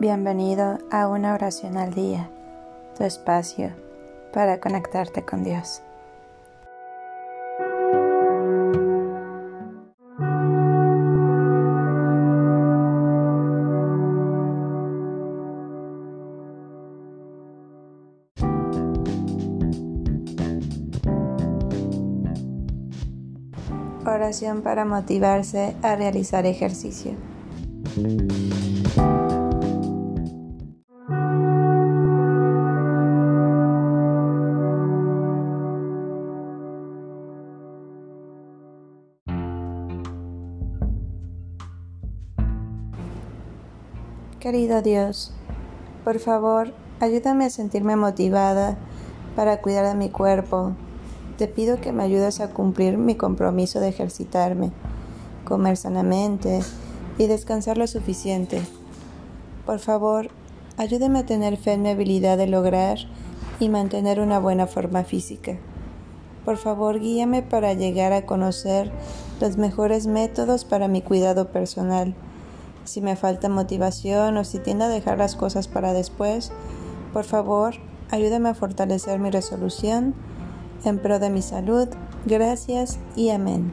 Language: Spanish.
Bienvenido a una oración al día, tu espacio para conectarte con Dios. Oración para motivarse a realizar ejercicio. Querido Dios, por favor, ayúdame a sentirme motivada para cuidar de mi cuerpo. Te pido que me ayudes a cumplir mi compromiso de ejercitarme, comer sanamente y descansar lo suficiente. Por favor, ayúdame a tener fe en mi habilidad de lograr y mantener una buena forma física. Por favor, guíame para llegar a conocer los mejores métodos para mi cuidado personal si me falta motivación o si tiendo a dejar las cosas para después, por favor, ayúdame a fortalecer mi resolución en pro de mi salud. Gracias y amén.